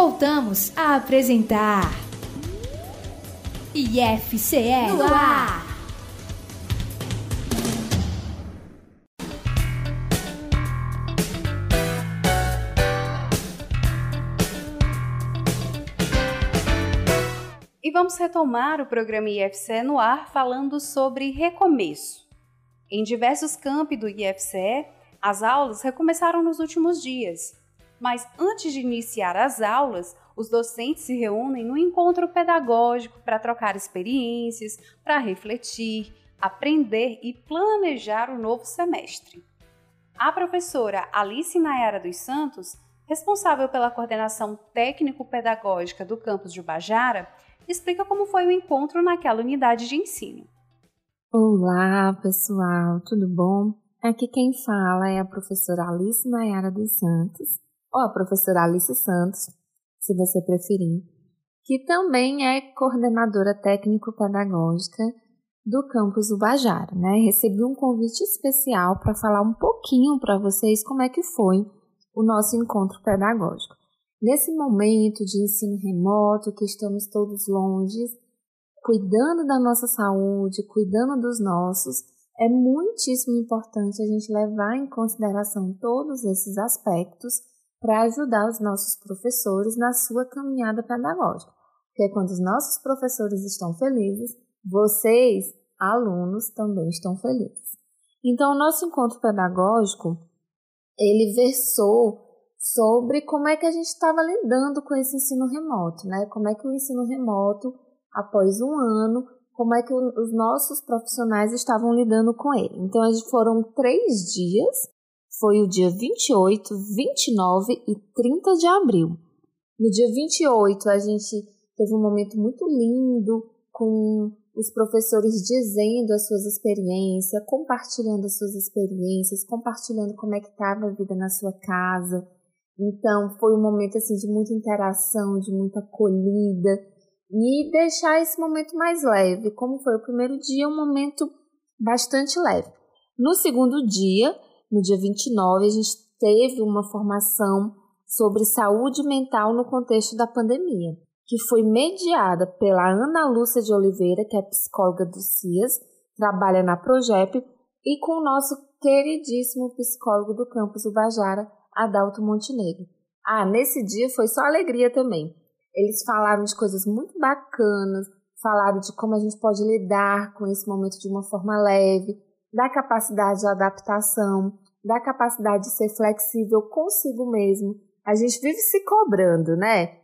voltamos a apresentar IFCE no ar. E vamos retomar o programa IFCE no ar falando sobre recomeço. Em diversos campi do IFCE, as aulas recomeçaram nos últimos dias, mas antes de iniciar as aulas, os docentes se reúnem no encontro pedagógico para trocar experiências, para refletir, aprender e planejar o novo semestre. A professora Alice Nayara dos Santos, responsável pela coordenação técnico-pedagógica do campus de Bajara, explica como foi o encontro naquela unidade de ensino. Olá, pessoal, tudo bom? Aqui quem fala é a professora Alice Nayara dos Santos, ou a professora Alice Santos, se você preferir, que também é coordenadora técnico-pedagógica do campus Ubajara, né? Recebi um convite especial para falar um pouquinho para vocês como é que foi o nosso encontro pedagógico. Nesse momento de ensino remoto, que estamos todos longe, cuidando da nossa saúde, cuidando dos nossos, é muitíssimo importante a gente levar em consideração todos esses aspectos para ajudar os nossos professores na sua caminhada pedagógica. Porque quando os nossos professores estão felizes, vocês, alunos, também estão felizes. Então, o nosso encontro pedagógico, ele versou sobre como é que a gente estava lidando com esse ensino remoto, né? Como é que o ensino remoto, após um ano, como é que os nossos profissionais estavam lidando com ele. Então, foram três dias foi o dia 28, 29 e 30 de abril. No dia 28, a gente teve um momento muito lindo com os professores dizendo as suas experiências, compartilhando as suas experiências, compartilhando como é que estava a vida na sua casa. Então, foi um momento assim de muita interação, de muita acolhida e deixar esse momento mais leve. Como foi o primeiro dia, um momento bastante leve. No segundo dia, no dia 29, a gente teve uma formação sobre saúde mental no contexto da pandemia, que foi mediada pela Ana Lúcia de Oliveira, que é psicóloga do CIAS, trabalha na Progep, e com o nosso queridíssimo psicólogo do campus Ubajara, Adalto Montenegro. Ah, nesse dia foi só alegria também. Eles falaram de coisas muito bacanas, falaram de como a gente pode lidar com esse momento de uma forma leve, da capacidade de adaptação, da capacidade de ser flexível consigo mesmo. A gente vive se cobrando, né?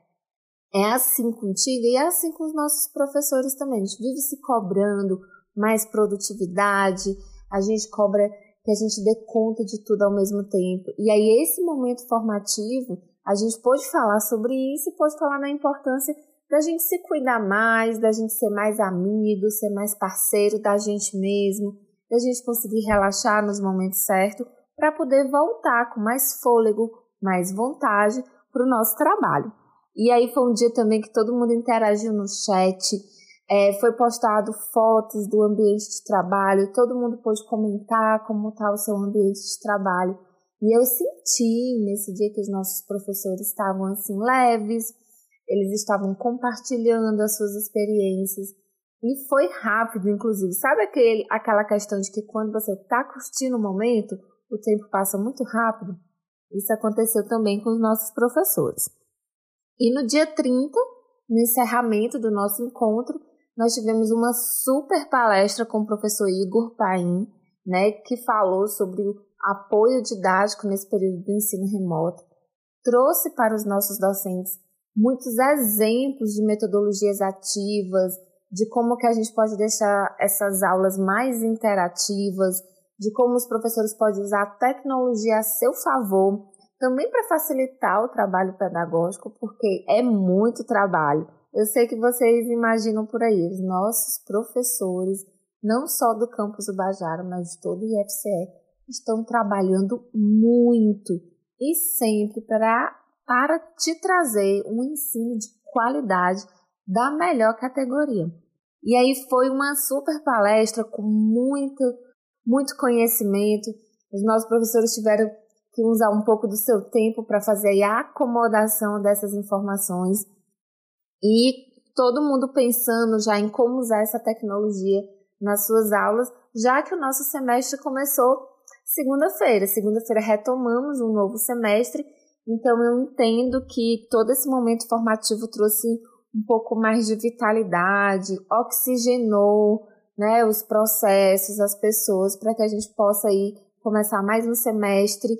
É assim contigo e é assim com os nossos professores também. A gente vive se cobrando mais produtividade, a gente cobra que a gente dê conta de tudo ao mesmo tempo. E aí, esse momento formativo, a gente pode falar sobre isso e pode falar na importância da gente se cuidar mais, da gente ser mais amigo, ser mais parceiro da gente mesmo, da gente conseguir relaxar nos momentos certos para poder voltar com mais fôlego, mais vontade para o nosso trabalho. E aí foi um dia também que todo mundo interagiu no chat, é, foi postado fotos do ambiente de trabalho, todo mundo pôde comentar como está o seu ambiente de trabalho. E eu senti nesse dia que os nossos professores estavam assim leves, eles estavam compartilhando as suas experiências, e foi rápido, inclusive. Sabe aquele, aquela questão de que quando você está curtindo o momento, o tempo passa muito rápido? Isso aconteceu também com os nossos professores. E no dia 30, no encerramento do nosso encontro, nós tivemos uma super palestra com o professor Igor Paim, né, que falou sobre o apoio didático nesse período do ensino remoto. Trouxe para os nossos docentes muitos exemplos de metodologias ativas, de como que a gente pode deixar essas aulas mais interativas, de como os professores podem usar a tecnologia a seu favor, também para facilitar o trabalho pedagógico, porque é muito trabalho. Eu sei que vocês imaginam por aí, os nossos professores, não só do campus do Bajara, mas de todo o IFCE, estão trabalhando muito e sempre para, para te trazer um ensino de qualidade da melhor categoria. E aí foi uma super palestra com muito, muito conhecimento. Os nossos professores tiveram que usar um pouco do seu tempo para fazer a acomodação dessas informações e todo mundo pensando já em como usar essa tecnologia nas suas aulas, já que o nosso semestre começou segunda-feira. Segunda-feira retomamos um novo semestre, então eu entendo que todo esse momento formativo trouxe um pouco mais de vitalidade, oxigenou né, os processos, as pessoas, para que a gente possa aí começar mais um semestre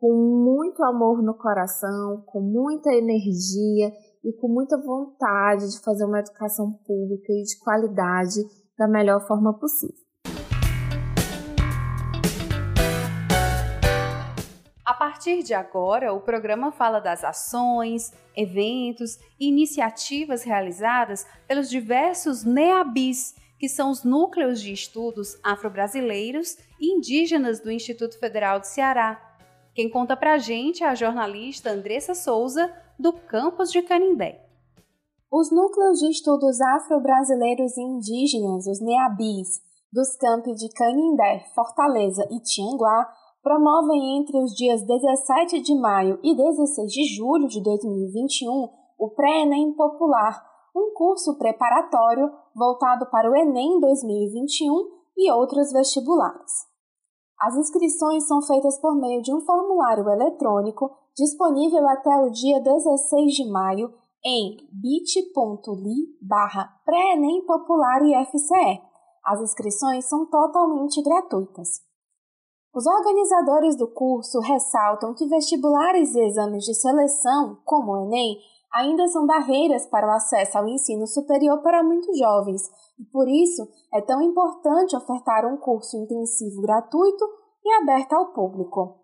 com muito amor no coração, com muita energia e com muita vontade de fazer uma educação pública e de qualidade da melhor forma possível. Partir de agora, o programa fala das ações, eventos e iniciativas realizadas pelos diversos NEABIS, que são os núcleos de estudos afro-brasileiros e indígenas do Instituto Federal de Ceará. Quem conta pra gente é a jornalista Andressa Souza, do campus de Canindé. Os núcleos de estudos afro-brasileiros e indígenas, os NEABIs, dos campos de Canindé, Fortaleza e Tianguá, promovem entre os dias 17 de maio e 16 de julho de 2021 o Pré-ENEM Popular, um curso preparatório voltado para o Enem 2021 e outros vestibulares. As inscrições são feitas por meio de um formulário eletrônico disponível até o dia 16 de maio em bit.ly barra pré-ENEM Popular IFCE. As inscrições são totalmente gratuitas. Os organizadores do curso ressaltam que vestibulares e exames de seleção, como o Enem, ainda são barreiras para o acesso ao ensino superior para muitos jovens, e por isso é tão importante ofertar um curso intensivo gratuito e aberto ao público.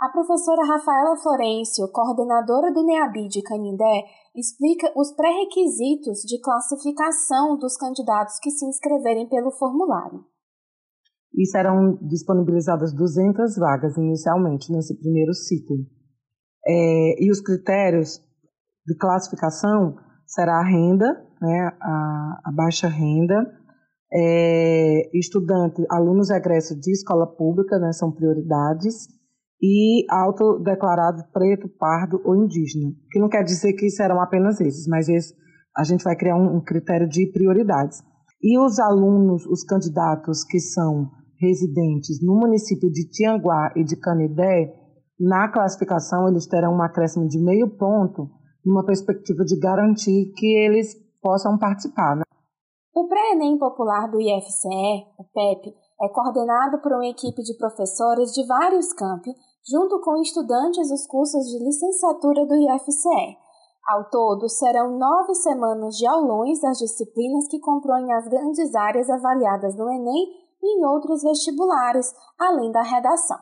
A professora Rafaela Florencio, coordenadora do NEABI de Canindé, explica os pré-requisitos de classificação dos candidatos que se inscreverem pelo formulário. E serão disponibilizadas 200 vagas inicialmente nesse primeiro ciclo. É, e os critérios de classificação será a renda, né, a, a baixa renda, é, estudante, alunos egressos de escola pública, né, são prioridades, e autodeclarado preto, pardo ou indígena, que não quer dizer que serão apenas esses, mas esse, a gente vai criar um, um critério de prioridades. E os alunos, os candidatos que são residentes no município de Tianguá e de Canidé, na classificação eles terão um acréscimo de meio ponto, numa perspectiva de garantir que eles possam participar. Né? O Pré-ENEM Popular do IFCE, o PEP, é coordenado por uma equipe de professores de vários campi, junto com estudantes dos cursos de licenciatura do IFCE. Ao todo, serão nove semanas de aulões das disciplinas que compõem as grandes áreas avaliadas no Enem e em outros vestibulares, além da redação.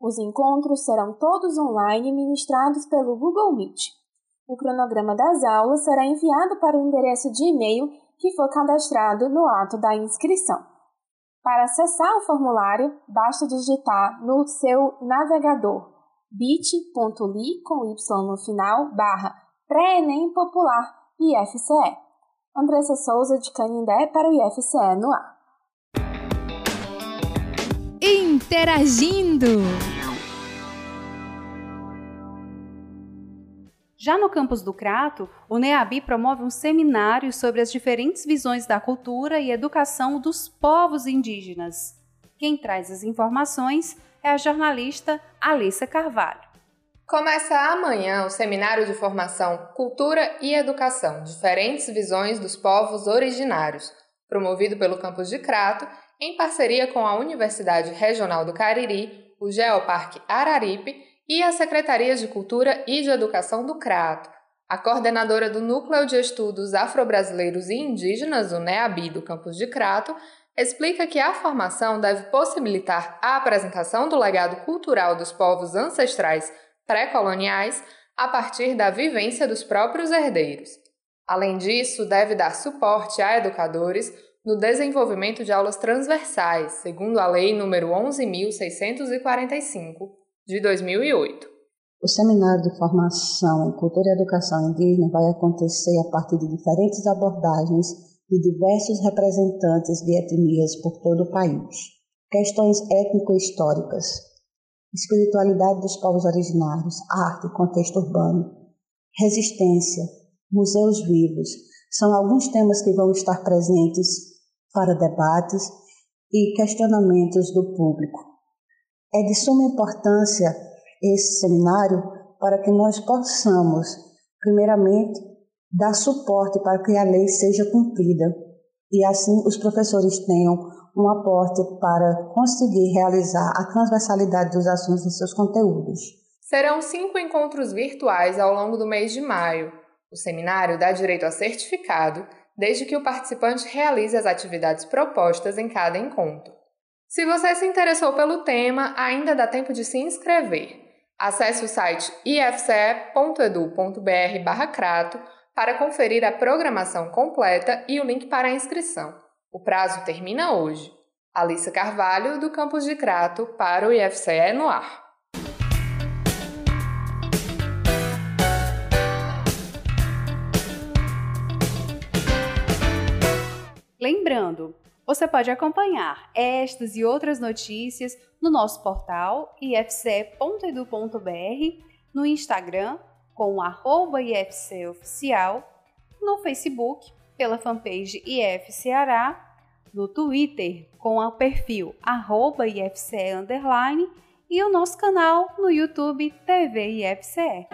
Os encontros serão todos online ministrados pelo Google Meet. O cronograma das aulas será enviado para o endereço de e-mail que for cadastrado no ato da inscrição. Para acessar o formulário, basta digitar no seu navegador bit.ly com y no final barra pré-enem popular IFCE. Andressa Souza de Canindé para o IFCE no ar. Interagindo! Já no campus do Crato, o NEABI promove um seminário sobre as diferentes visões da cultura e educação dos povos indígenas. Quem traz as informações é a jornalista Alissa Carvalho. Começa amanhã o seminário de formação Cultura e Educação Diferentes Visões dos Povos Originários, promovido pelo campus de Crato, em parceria com a Universidade Regional do Cariri, o Geoparque Araripe e a Secretaria de Cultura e de Educação do Crato. A coordenadora do Núcleo de Estudos Afro-Brasileiros e Indígenas, o NEABI do campus de Crato, explica que a formação deve possibilitar a apresentação do legado cultural dos povos ancestrais pré-coloniais a partir da vivência dos próprios herdeiros. Além disso, deve dar suporte a educadores no desenvolvimento de aulas transversais, segundo a Lei nº 11.645, de 2008. O seminário de formação em cultura e educação indígena vai acontecer a partir de diferentes abordagens de diversos representantes de etnias por todo o país. Questões étnico-históricas, espiritualidade dos povos originários, arte contexto urbano, resistência, museus vivos, são alguns temas que vão estar presentes para debates e questionamentos do público. É de suma importância esse seminário para que nós possamos, primeiramente, dar suporte para que a lei seja cumprida e assim os professores tenham um aporte para conseguir realizar a transversalidade dos assuntos em seus conteúdos. Serão cinco encontros virtuais ao longo do mês de maio. O seminário dá direito a certificado, desde que o participante realize as atividades propostas em cada encontro. Se você se interessou pelo tema, ainda dá tempo de se inscrever. Acesse o site ifce.edu.br/crato para conferir a programação completa e o link para a inscrição. O prazo termina hoje. Alissa Carvalho, do Campus de Crato, para o IFCE no ar. Lembrando, você pode acompanhar estas e outras notícias no nosso portal ifce.edu.br, no Instagram com o arroba IFCOficial, no Facebook pela fanpage IF Ceará, no Twitter com o perfil arroba IFCE underline e o nosso canal no YouTube TV IFCE.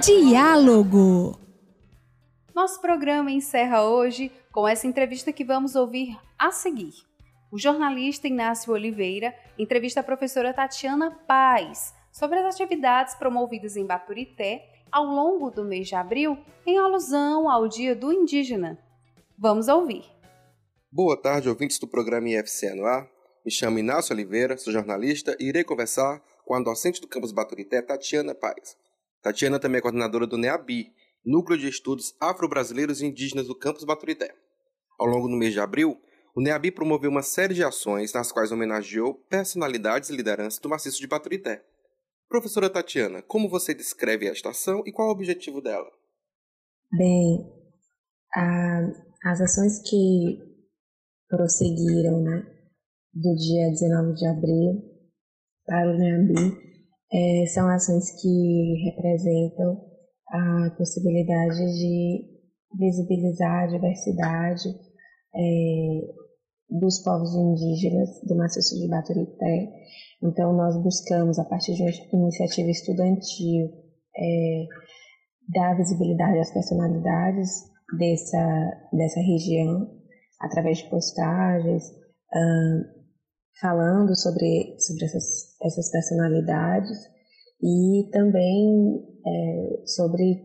Diálogo Nosso programa encerra hoje com essa entrevista que vamos ouvir a seguir. O jornalista Inácio Oliveira entrevista a professora Tatiana Paz, sobre as atividades promovidas em Baturité ao longo do mês de abril em alusão ao Dia do Indígena. Vamos ouvir. Boa tarde, ouvintes do programa IFC no ar. Me chamo Inácio Oliveira, sou jornalista e irei conversar com a docente do campus Baturité, Tatiana Paz. Tatiana também é coordenadora do NEABI, Núcleo de Estudos Afro-Brasileiros e Indígenas do campus Baturité. Ao longo do mês de abril, o NEABI promoveu uma série de ações nas quais homenageou personalidades e lideranças do maciço de Baturité. Professora Tatiana, como você descreve a estação e qual o objetivo dela? Bem, a, as ações que prosseguiram né, do dia 19 de abril para o NEAMBI é, são ações que representam a possibilidade de visibilizar a diversidade é, dos povos indígenas do maciço de Baturité. Então, nós buscamos, a partir de uma iniciativa estudantil, é, dar visibilidade às personalidades dessa, dessa região, através de postagens, falando sobre, sobre essas, essas personalidades e também é, sobre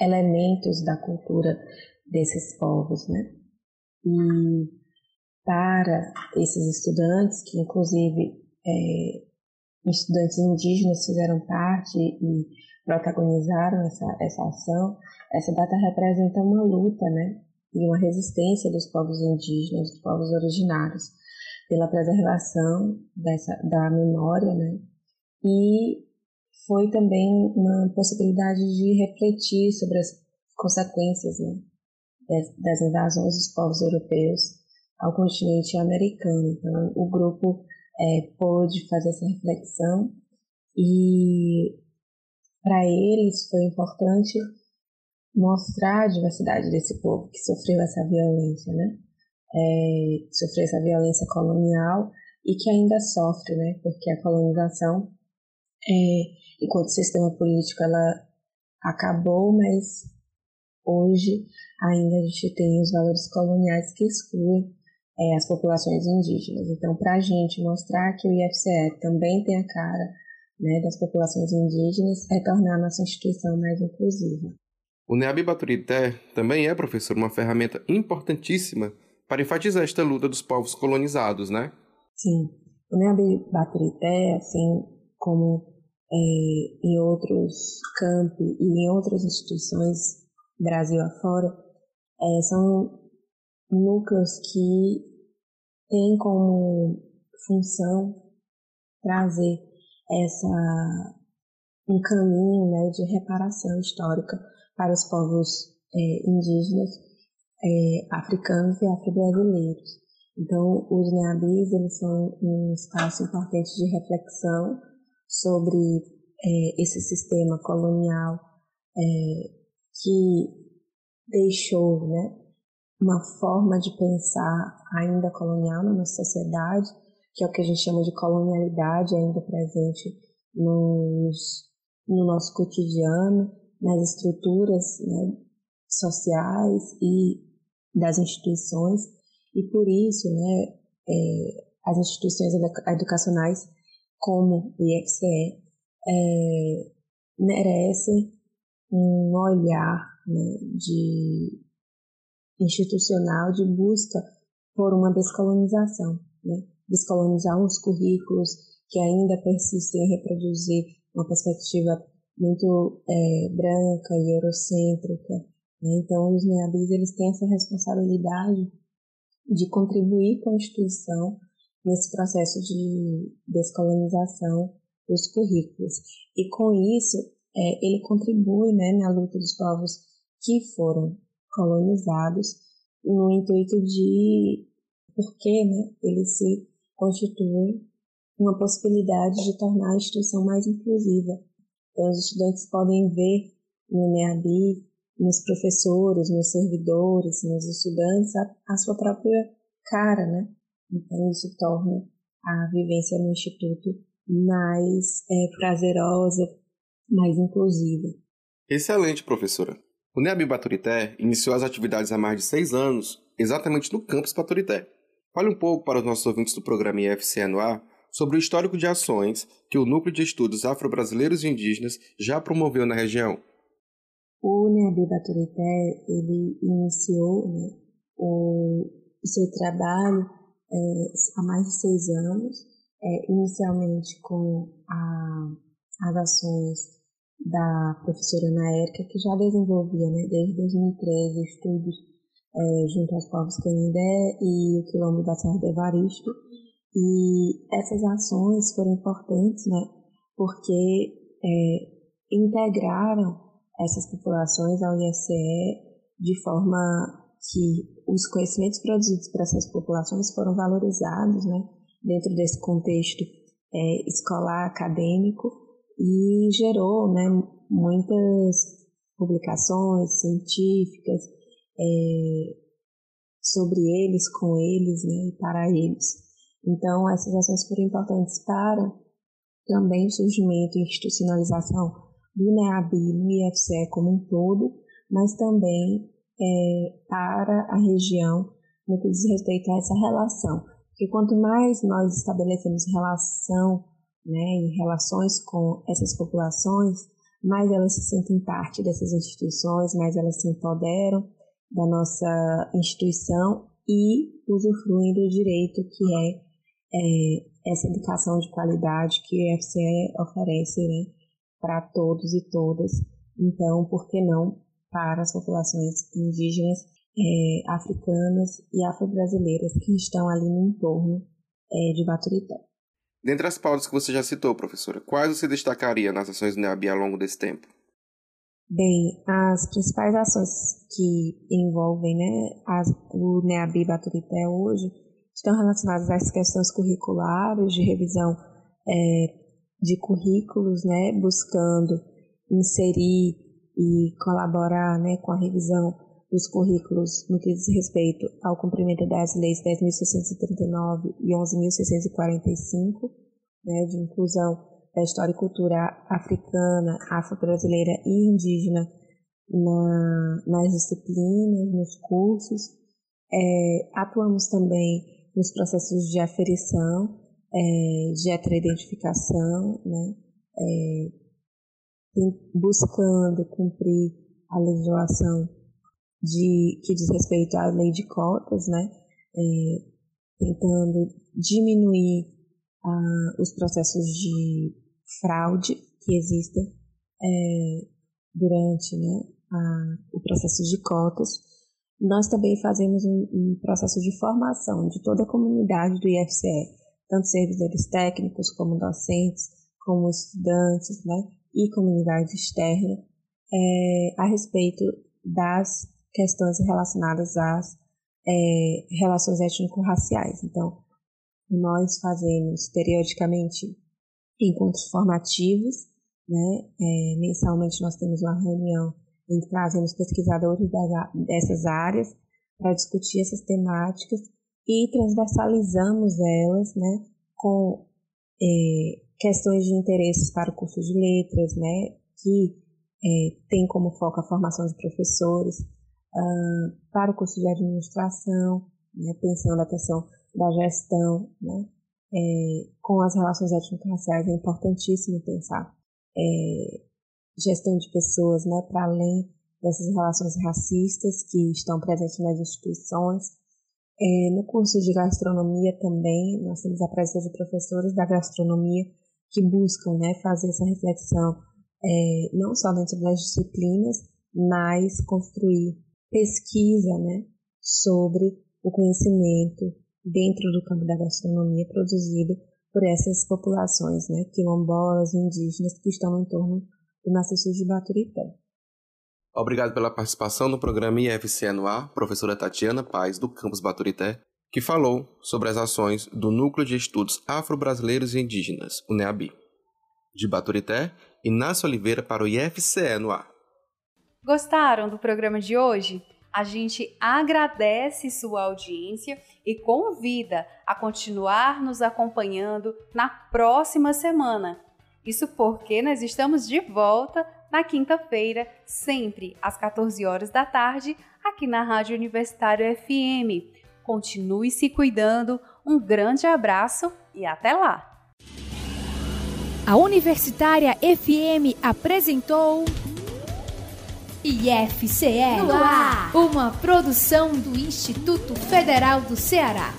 elementos da cultura desses povos, né? E para esses estudantes, que inclusive é, estudantes indígenas fizeram parte e protagonizaram essa, essa ação, essa data representa uma luta, né? E uma resistência dos povos indígenas, dos povos originários, pela preservação dessa, da memória, né? E foi também uma possibilidade de refletir sobre as consequências né, das invasões dos povos europeus ao continente americano. Então, o grupo é, pôde fazer essa reflexão e para eles foi importante mostrar a diversidade desse povo que sofreu essa violência, né? É, sofreu essa violência colonial e que ainda sofre, né? Porque a colonização, é, enquanto sistema político, ela acabou, mas hoje ainda a gente tem os valores coloniais que excluem é, as populações indígenas. Então, para a gente mostrar que o IFCE também tem a cara né, das populações indígenas, é tornar a nossa instituição mais inclusiva. O NEAB Baturité também é, professor, uma ferramenta importantíssima para enfatizar esta luta dos povos colonizados, né? Sim. O NEAB Baturité, assim como é, em outros campi e em outras instituições Brasil afora, é, são núcleos que têm como função trazer essa um caminho né, de reparação histórica para os povos é, indígenas é, africanos e afro-brasileiros. Então, os NEABIs, eles são um espaço importante de reflexão sobre é, esse sistema colonial é, que deixou né, uma forma de pensar ainda colonial na nossa sociedade, que é o que a gente chama de colonialidade ainda presente nos, no nosso cotidiano, nas estruturas né, sociais e das instituições, e por isso né, é, as instituições educacionais, como o IFCE, é, merecem um olhar né, de institucional de busca por uma descolonização, né? descolonizar os currículos que ainda persistem em reproduzir uma perspectiva muito é, branca e eurocêntrica. Né? Então, os NEABIs eles têm essa responsabilidade de contribuir com a instituição nesse processo de descolonização dos currículos. E com isso, é, ele contribui né, na luta dos povos que foram colonizados no intuito de porque né, ele se constitui uma possibilidade de tornar a instituição mais inclusiva. Então, os estudantes podem ver no NEABI, nos professores, nos servidores, nos estudantes, a, a sua própria cara, né? Então, isso torna a vivência no Instituto mais é, prazerosa, mais inclusiva. Excelente, professora. O NEAB Baturité iniciou as atividades há mais de seis anos, exatamente no campus Baturité. Fale um pouco para os nossos ouvintes do programa IFCE no ar sobre o histórico de ações que o Núcleo de Estudos Afro-Brasileiros e Indígenas já promoveu na região. O NEAB Baturité ele iniciou né, o, seu trabalho é, há mais de seis anos, é, inicialmente com a, as ações da professora Ana Érica, que já desenvolvia né, desde 2013 estudos é, junto aos povos Canindé e o quilombo da Serra do Evaristo. E essas ações foram importantes né, porque é, integraram essas populações ao IFCE de forma que os conhecimentos produzidos por essas populações foram valorizados né, dentro desse contexto é, escolar, acadêmico, e gerou né, muitas publicações científicas é, sobre eles, com eles né, e para eles. Então, essas ações foram importantes para também o surgimento e institucionalização do NEABI no IFCE como um todo, mas também é, para a região no que diz respeito a essa relação. Porque quanto mais nós estabelecemos relação né, em relações com essas populações, mais elas se sentem parte dessas instituições, mais elas se empoderam da nossa instituição e usufruem do direito que é, é essa educação de qualidade que o IFCE oferece né, para todos e todas. Então, por que não para as populações indígenas, é, africanas e afro-brasileiras que estão ali no entorno é, de Baturité? Dentre as pautas que você já citou, professora, quais você destacaria nas ações do NEAB ao longo desse tempo? Bem, as principais ações que envolvem né, as, o NEAB Baturité hoje estão relacionadas às questões curriculares, de revisão é, de currículos, né, buscando inserir e colaborar né, com a revisão dos currículos no que diz respeito ao cumprimento das leis 10.639 e 11.645, né, de inclusão da história e cultura africana, afro-brasileira e indígena na, nas disciplinas, nos cursos. É, atuamos também nos processos de aferição, é, de heteroidentificação, né, é, buscando cumprir a legislação de, que diz respeito à lei de cotas, né? É, tentando diminuir ah, os processos de fraude que existem é, durante né, a, o processo de cotas. Nós também fazemos um, um, processo de formação de toda a comunidade do IFCE, tanto servidores técnicos como docentes, como estudantes né, e comunidade externa, é, a respeito das questões relacionadas às é, relações étnico-raciais. Então, nós fazemos periodicamente encontros formativos, né? É, mensalmente nós temos uma reunião em que trazemos pesquisadores dessas áreas para discutir essas temáticas e transversalizamos elas, né? Com é, questões de interesses para o curso de letras, né? Que é, tem como foco a formação de professores, uh, para o curso de administração, né, pensando a questão da gestão, né, é, com as relações étnico-raciais é importantíssimo pensar é, gestão de pessoas né, para além dessas relações racistas que estão presentes nas instituições. É, no curso de gastronomia também, nós temos a presença de professores da gastronomia que buscam né, fazer essa reflexão é, não só dentro das disciplinas, mas construir pesquisa né, sobre o conhecimento dentro do campo da gastronomia produzido por essas populações, né, quilombolas, indígenas, que estão em torno do maciço de Baturité. Obrigado pela participação no programa IFC Anuar, professora Tatiana Paz, do campus Baturité, que falou sobre as ações do Núcleo de Estudos Afro-Brasileiros e Indígenas, o NEABI. De Baturité, Inácio Oliveira para o IFCE. Gostaram do programa de hoje? A gente agradece sua audiência e convida a continuar nos acompanhando na próxima semana. Isso porque nós estamos de volta na quinta-feira, sempre às 14 horas da tarde, aqui na Rádio Universitário FM. Continue se cuidando, um grande abraço e até lá! A Universitária FM apresentou. IFCE uma produção do Instituto Federal do Ceará.